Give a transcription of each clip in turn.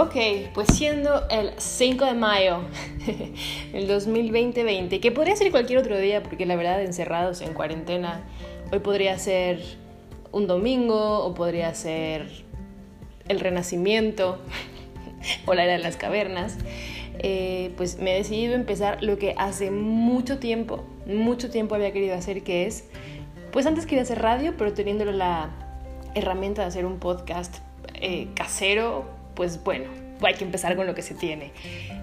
Ok, pues siendo el 5 de mayo del 2020, que podría ser cualquier otro día, porque la verdad encerrados en cuarentena, hoy podría ser un domingo o podría ser el renacimiento o la era de las cavernas, eh, pues me he decidido empezar lo que hace mucho tiempo, mucho tiempo había querido hacer, que es, pues antes quería hacer radio, pero teniendo la herramienta de hacer un podcast eh, casero, pues bueno, hay que empezar con lo que se tiene.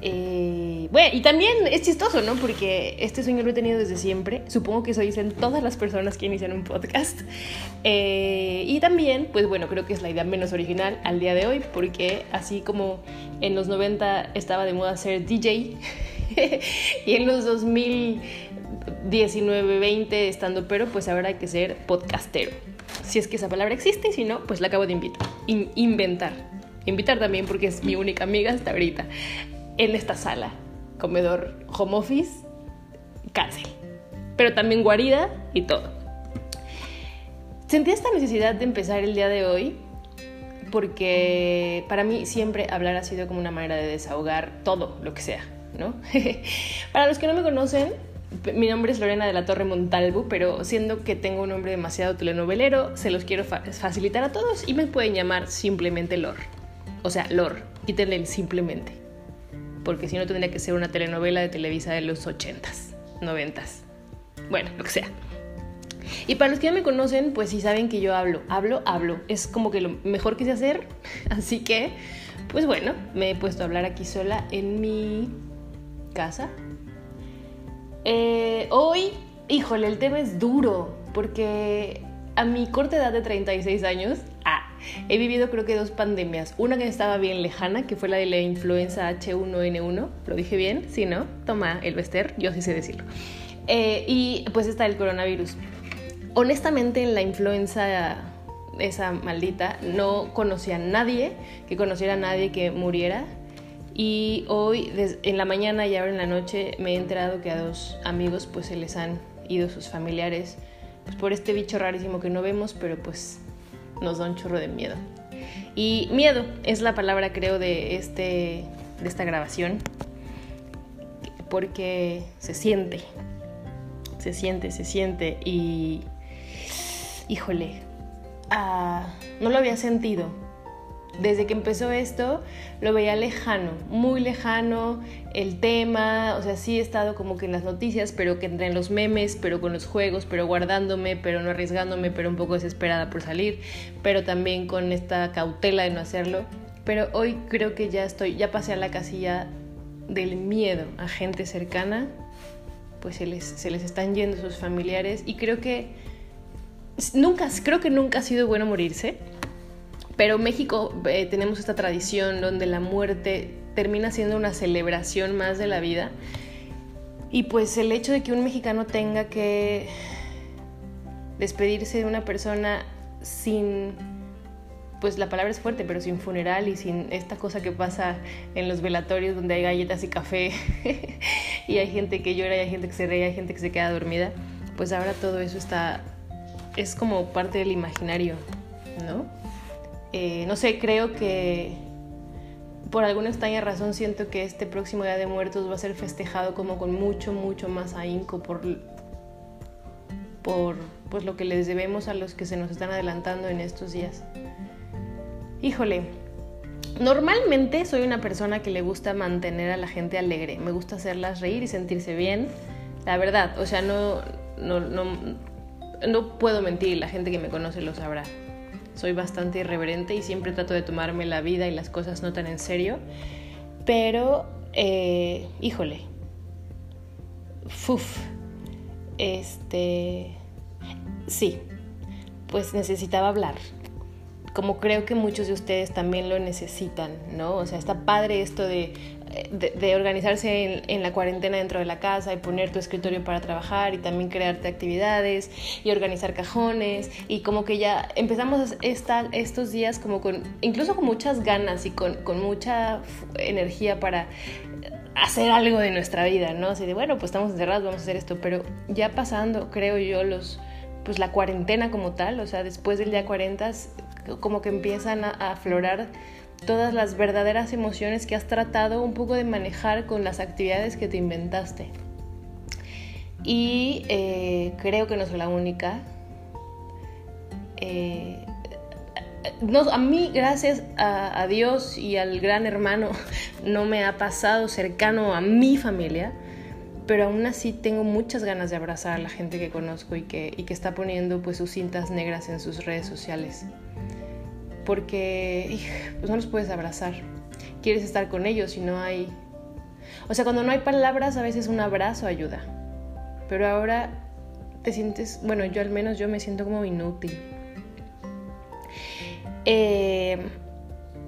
Eh, bueno, y también es chistoso, ¿no? Porque este sueño lo he tenido desde siempre. Supongo que eso dicen todas las personas que inician un podcast. Eh, y también, pues bueno, creo que es la idea menos original al día de hoy, porque así como en los 90 estaba de moda ser DJ, y en los 2019, 20 estando pero, pues ahora hay que ser podcastero. Si es que esa palabra existe, y si no, pues la acabo de invitar, inventar invitar también porque es mi única amiga hasta ahorita, en esta sala, comedor home office, cárcel, pero también guarida y todo. Sentí esta necesidad de empezar el día de hoy porque para mí siempre hablar ha sido como una manera de desahogar todo lo que sea, ¿no? para los que no me conocen, mi nombre es Lorena de la Torre Montalvo, pero siendo que tengo un nombre demasiado telenovelero, se los quiero facilitar a todos y me pueden llamar simplemente Lor. O sea, Lor, quítenle simplemente. Porque si no tendría que ser una telenovela de Televisa de los 80s, 90s. Bueno, lo que sea. Y para los que ya me conocen, pues sí saben que yo hablo, hablo, hablo. Es como que lo mejor que hacer. Así que, pues bueno, me he puesto a hablar aquí sola en mi casa. Eh, hoy, híjole, el tema es duro, porque a mi corta edad de 36 años, He vivido creo que dos pandemias. Una que estaba bien lejana, que fue la de la influenza H1N1. ¿Lo dije bien? Sí, ¿no? Toma el Bester, yo sí sé decirlo. Eh, y pues está el coronavirus. Honestamente, en la influenza esa maldita, no conocía a nadie que conociera a nadie que muriera. Y hoy, en la mañana y ahora en la noche, me he enterado que a dos amigos pues se les han ido sus familiares pues, por este bicho rarísimo que no vemos, pero pues nos da un chorro de miedo. Y miedo es la palabra, creo, de, este, de esta grabación, porque se siente, se siente, se siente y, híjole, ah, no lo había sentido desde que empezó esto lo veía lejano, muy lejano el tema, o sea, sí he estado como que en las noticias, pero que entré en los memes, pero con los juegos, pero guardándome, pero no arriesgándome, pero un poco desesperada por salir, pero también con esta cautela de no hacerlo. Pero hoy creo que ya estoy, ya pasé a la casilla del miedo a gente cercana, pues se les, se les están yendo sus familiares y creo que nunca, creo que nunca ha sido bueno morirse pero México eh, tenemos esta tradición donde la muerte termina siendo una celebración más de la vida. Y pues el hecho de que un mexicano tenga que despedirse de una persona sin, pues la palabra es fuerte, pero sin funeral y sin esta cosa que pasa en los velatorios donde hay galletas y café y hay gente que llora y hay gente que se ríe, hay gente que se queda dormida, pues ahora todo eso está, es como parte del imaginario, ¿no? Eh, no sé, creo que por alguna extraña razón siento que este próximo Día de Muertos va a ser festejado como con mucho, mucho más ahínco por, por pues, lo que les debemos a los que se nos están adelantando en estos días. Híjole, normalmente soy una persona que le gusta mantener a la gente alegre, me gusta hacerlas reír y sentirse bien, la verdad, o sea, no, no, no, no puedo mentir, la gente que me conoce lo sabrá soy bastante irreverente y siempre trato de tomarme la vida y las cosas no tan en serio. Pero, eh, híjole, Fuf, este, sí, pues necesitaba hablar. Como creo que muchos de ustedes también lo necesitan, ¿no? O sea, está padre esto de de, organizarse en, la cuarentena dentro de la casa y poner tu escritorio para trabajar y también crearte actividades y organizar cajones y como que ya empezamos estos días como con, incluso con muchas ganas y con, con mucha energía para hacer algo de nuestra vida, ¿no? Así de, bueno, pues estamos encerrados, vamos a hacer esto, pero ya pasando, creo yo, los, pues la cuarentena como tal, o sea, después del día 40, como que empiezan a aflorar todas las verdaderas emociones que has tratado un poco de manejar con las actividades que te inventaste. Y eh, creo que no soy la única. Eh, no, a mí, gracias a, Dios y al gran hermano, no me ha pasado cercano a mi familia, pero aún así tengo muchas ganas de abrazar a la gente que conozco y que, y que está poniendo pues sus cintas negras en sus redes sociales. Porque pues no los puedes abrazar. Quieres estar con ellos y no hay... O sea, cuando no hay palabras, a veces un abrazo ayuda. Pero ahora te sientes, bueno, yo al menos yo me siento como inútil. Eh,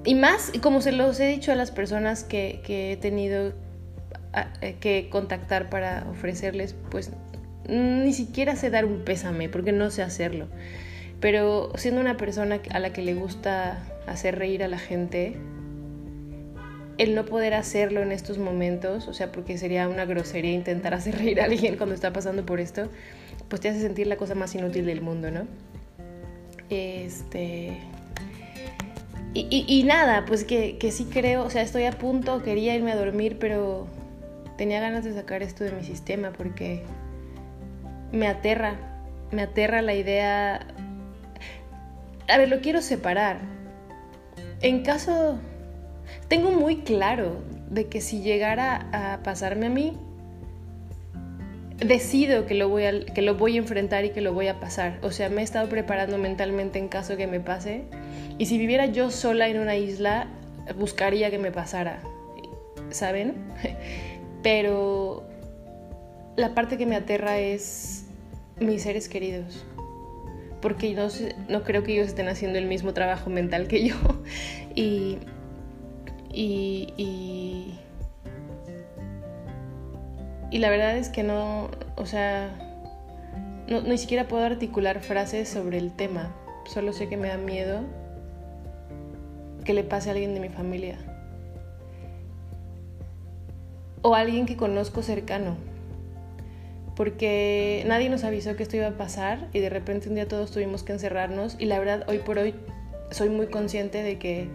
y más, como se los he dicho a las personas que, he tenido eh, que contactar para ofrecerles, pues ni siquiera sé dar un pésame, porque no sé hacerlo. Pero siendo una persona a la que le gusta hacer reír a la gente, el no poder hacerlo en estos momentos, o sea, porque sería una grosería intentar hacer reír a alguien cuando está pasando por esto, pues te hace sentir la cosa más inútil del mundo, ¿no? Este. Y, nada, pues que, que, sí creo, o sea, estoy a punto, quería irme a dormir, pero tenía ganas de sacar esto de mi sistema porque me aterra, me aterra la idea... A ver, lo quiero separar. En caso... Tengo muy claro de que si llegara a pasarme a mí, decido que lo, voy a, que lo voy a enfrentar y que lo voy a pasar. O sea, me he estado preparando mentalmente en caso que me pase. Y si viviera yo sola en una isla, buscaría que me pasara. ¿Saben? Pero la parte que me aterra es mis seres queridos. Porque no, no creo que ellos estén haciendo el mismo trabajo mental que yo. Y, y, y, y la verdad es que no, o sea, no, ni siquiera puedo articular frases sobre el tema. Solo sé que me da miedo que le pase a alguien de mi familia o alguien que conozco cercano. Porque nadie nos avisó que esto iba a pasar y de repente un día todos tuvimos que encerrarnos y la verdad hoy por hoy soy muy consciente de que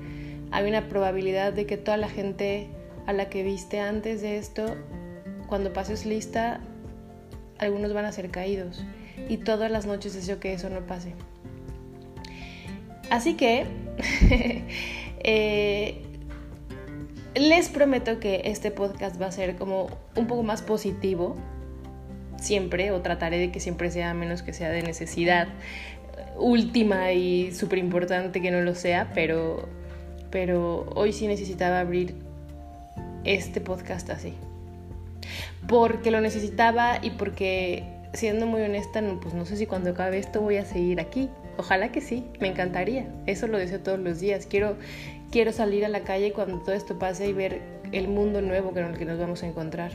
hay una probabilidad de que toda la gente a la que viste antes de esto, cuando pases lista, algunos van a ser caídos. Y todas las noches deseo que eso no pase. Así que eh, les prometo que este podcast va a ser como un poco más positivo, siempre, o trataré de que siempre sea menos que sea de necesidad última y súper importante que no lo sea, pero, pero hoy sí necesitaba abrir este podcast así. Porque lo necesitaba y porque, siendo muy honesta, pues no sé si cuando acabe esto voy a seguir aquí. Ojalá que sí, me encantaría. Eso lo deseo todos los días. Quiero, quiero salir a la calle cuando todo esto pase y ver el mundo nuevo con el que nos vamos a encontrar.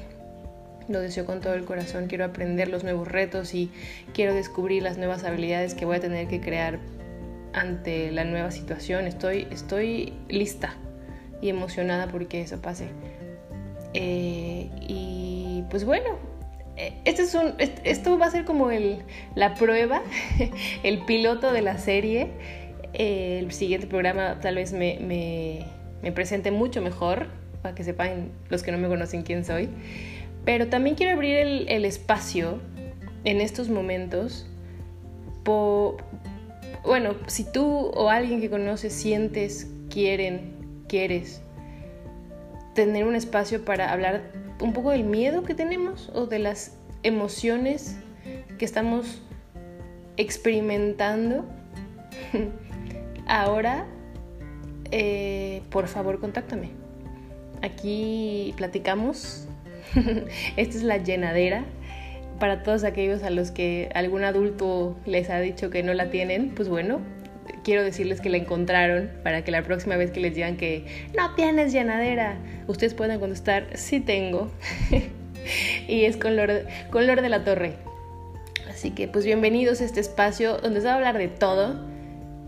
Lo deseo con todo el corazón, quiero aprender los nuevos retos y quiero descubrir las nuevas habilidades que voy a tener que crear ante la nueva situación. Estoy, estoy lista y emocionada porque eso pase. Eh, y pues bueno, eh, este es un, esto va a ser como el, la prueba, el piloto de la serie el siguiente programa tal vez me, me, presente mucho mejor, para que sepan los que no me conocen quién soy. Pero también quiero abrir el, espacio en estos momentos. bueno, si tú o alguien que conoces sientes, quieren, quieres tener un espacio para hablar un poco del miedo que tenemos o de las emociones que estamos experimentando ahora, eh, por favor, contáctame. Aquí platicamos. Esta es la llenadera. Para todos aquellos a los que algún adulto les ha dicho que no la tienen, pues bueno, quiero decirles que la encontraron para que la próxima vez que les digan que no tienes llenadera, ustedes puedan contestar, sí tengo. y es con Lord, con Lord de la Torre. Así que pues bienvenidos a este espacio donde se va a hablar de todo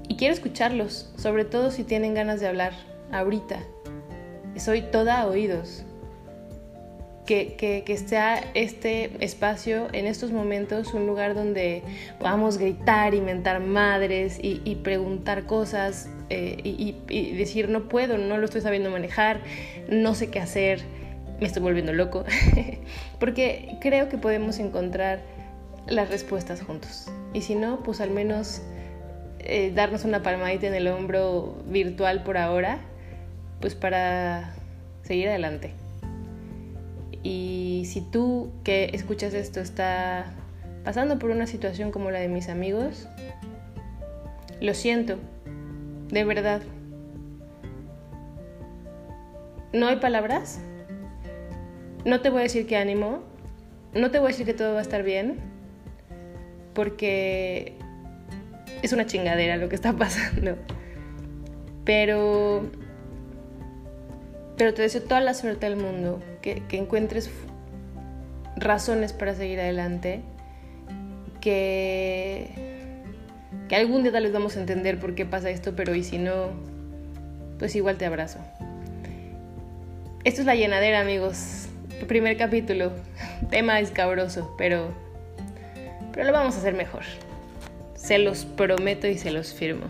y quiero escucharlos, sobre todo si tienen ganas de hablar ahorita. Soy toda oídos. Que, sea este espacio en estos momentos un lugar donde podamos gritar, inventar madres y, preguntar cosas eh, y, y, decir no puedo, no lo estoy sabiendo manejar, no sé qué hacer, me estoy volviendo loco, porque creo que podemos encontrar las respuestas juntos. Y si no, pues al menos eh, darnos una palmadita en el hombro virtual por ahora, pues para seguir adelante. Y si tú que escuchas esto está pasando por una situación como la de mis amigos, lo siento, de verdad. No hay palabras. No te voy a decir que ánimo. No te voy a decir que todo va a estar bien. Porque es una chingadera lo que está pasando. Pero pero te deseo toda la suerte del mundo, que, encuentres razones para seguir adelante, que, que algún día tal vez vamos a entender por qué pasa esto, pero y si no, pues igual te abrazo. Esto es la llenadera, amigos. El primer capítulo. Tema escabroso, pero, pero lo vamos a hacer mejor. Se los prometo y se los firmo.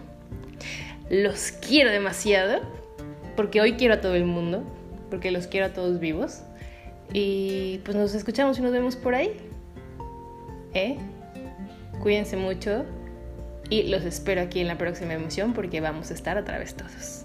Los quiero demasiado porque hoy quiero a todo el mundo, porque los quiero a todos vivos. Y pues nos escuchamos y nos vemos por ahí. ¿Eh? Cuídense mucho y los espero aquí en la próxima emisión porque vamos a estar otra vez todos.